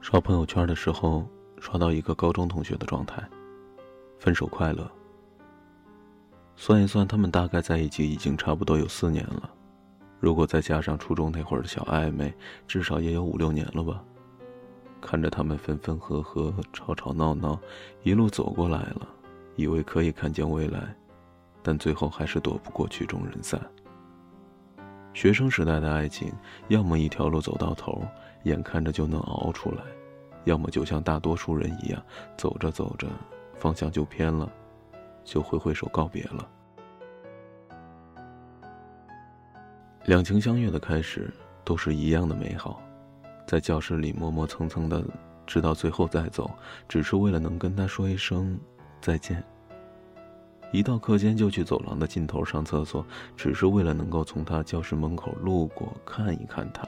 刷朋友圈的时候，刷到一个高中同学的状态：分手快乐。算一算，他们大概在一起已经差不多有四年了。如果再加上初中那会儿的小暧昧，至少也有五六年了吧。看着他们分分合合、吵吵闹闹，一路走过来了，以为可以看见未来，但最后还是躲不过曲终人散。学生时代的爱情，要么一条路走到头，眼看着就能熬出来，要么就像大多数人一样，走着走着，方向就偏了，就挥挥手告别了。两情相悦的开始，都是一样的美好。在教室里磨磨蹭蹭的，直到最后再走，只是为了能跟他说一声再见。一到课间就去走廊的尽头上厕所，只是为了能够从他教室门口路过看一看他。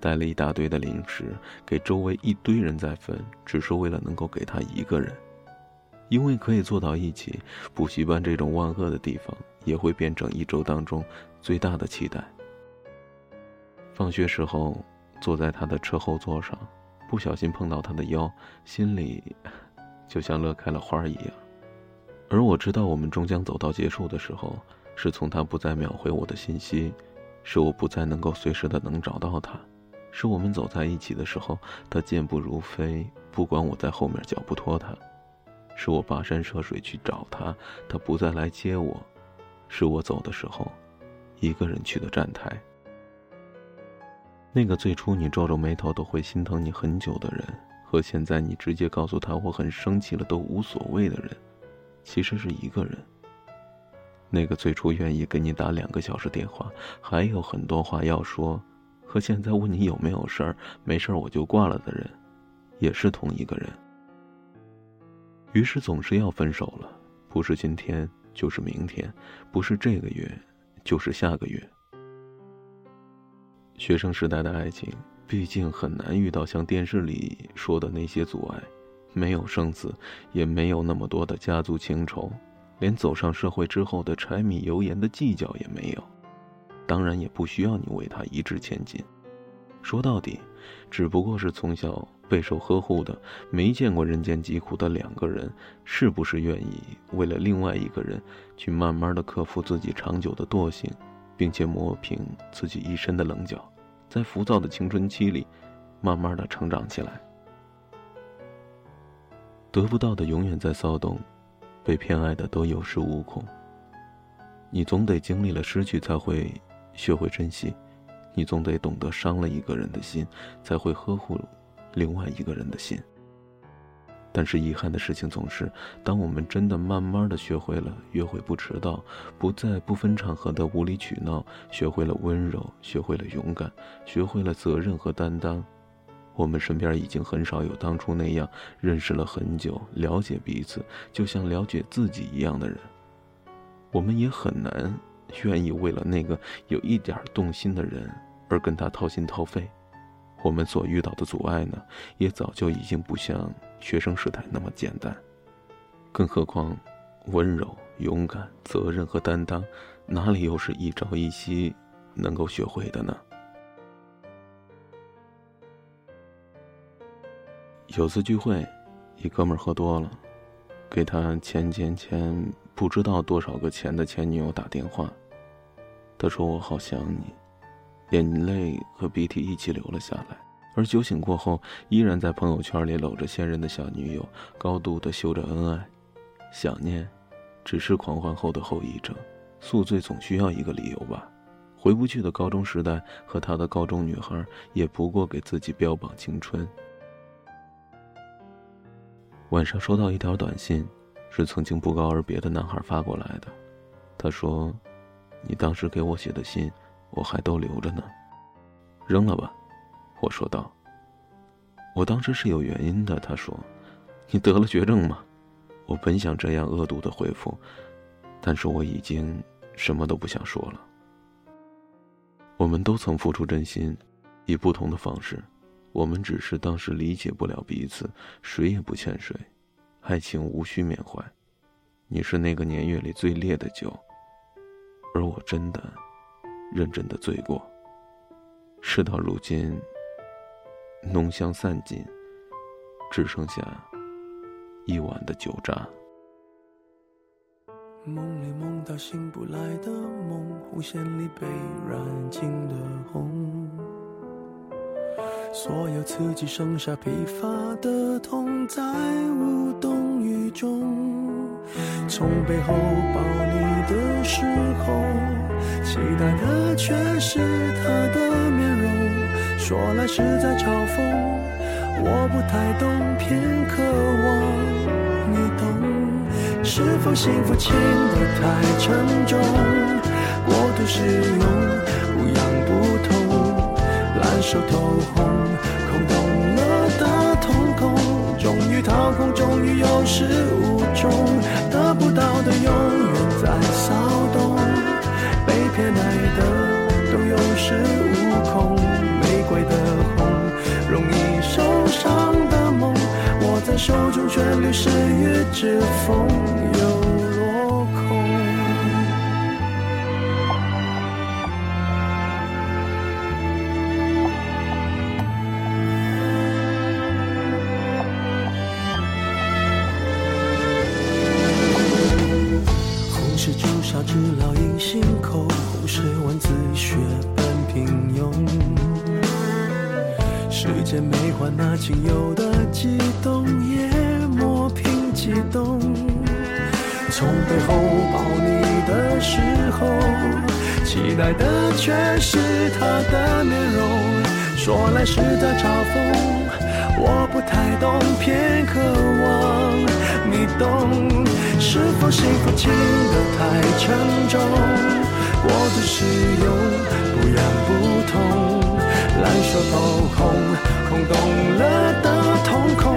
带了一大堆的零食给周围一堆人在分，只是为了能够给他一个人。因为可以坐到一起，补习班这种万恶的地方也会变成一周当中最大的期待。放学时候。坐在他的车后座上，不小心碰到他的腰，心里就像乐开了花一样。而我知道，我们终将走到结束的时候，是从他不再秒回我的信息，是我不再能够随时的能找到他，是我们走在一起的时候，他健步如飞，不管我在后面脚不拖他，是我跋山涉水去找他，他不再来接我，是我走的时候，一个人去的站台。那个最初你皱皱眉头都会心疼你很久的人，和现在你直接告诉他我很生气了都无所谓的人，其实是一个人。那个最初愿意给你打两个小时电话，还有很多话要说，和现在问你有没有事儿，没事儿我就挂了的人，也是同一个人。于是总是要分手了，不是今天就是明天，不是这个月就是下个月。学生时代的爱情，毕竟很难遇到像电视里说的那些阻碍，没有生死，也没有那么多的家族情仇，连走上社会之后的柴米油盐的计较也没有，当然也不需要你为他一掷千金。说到底，只不过是从小备受呵护的、没见过人间疾苦的两个人，是不是愿意为了另外一个人，去慢慢的克服自己长久的惰性？并且磨平自己一身的棱角，在浮躁的青春期里，慢慢的成长起来。得不到的永远在骚动，被偏爱的都有恃无恐。你总得经历了失去，才会学会珍惜；你总得懂得伤了一个人的心，才会呵护另外一个人的心。但是遗憾的事情总是，当我们真的慢慢的学会了约会不迟到，不再不分场合的无理取闹，学会了温柔，学会了勇敢，学会了责任和担当，我们身边已经很少有当初那样认识了很久、了解彼此，就像了解自己一样的人。我们也很难愿意为了那个有一点动心的人而跟他掏心掏肺。我们所遇到的阻碍呢，也早就已经不像学生时代那么简单。更何况，温柔、勇敢、责任和担当，哪里又是一朝一夕能够学会的呢？有次聚会，一哥们喝多了，给他前前前不知道多少个钱的前女友打电话，他说：“我好想你。”眼泪和鼻涕一起流了下来，而酒醒过后，依然在朋友圈里搂着现任的小女友，高度的秀着恩爱。想念，只是狂欢后的后遗症。宿醉总需要一个理由吧？回不去的高中时代和他的高中女孩，也不过给自己标榜青春。晚上收到一条短信，是曾经不告而别的男孩发过来的。他说：“你当时给我写的信。”我还都留着呢，扔了吧，我说道。我当时是有原因的，他说：“你得了绝症吗？”我本想这样恶毒的回复，但是我已经什么都不想说了。我们都曾付出真心，以不同的方式，我们只是当时理解不了彼此，谁也不欠谁，爱情无需缅怀。你是那个年月里最烈的酒，而我真的。认真的醉过，事到如今，浓香散尽，只剩下一碗的酒渣。梦里梦到醒不来的梦，红线里被染尽的红，所有刺激剩下疲乏的痛，在无动于衷。从背后抱你的时候，期待的却是他的面容，说来实在嘲讽，我不太懂，偏渴望你懂。是否幸福轻得太沉重，过度使用不痒不痛，烂熟透红，空洞了的瞳孔，终于掏空，终于有始无终，手中旋律是与之风，又落空。红是朱砂痣，烙印心口。红是蚊子血般平庸。世间美化那仅有。从背后抱你的时候，期待的却是他的面容。说来是在嘲讽，我不太懂，偏渴望你懂。是否幸福轻得太沉重？过度使用不痒不痛，烂熟透空，空洞了的瞳孔，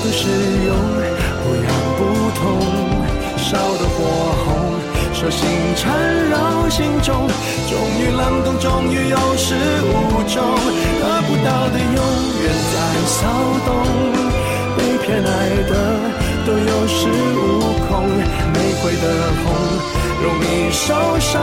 过度使用，不痒不痛，烧得火红。手心缠绕心中，终于冷冻，终于有始无终，得不到的永远在骚动，被偏爱的都有恃无恐，玫瑰的红，容易受伤，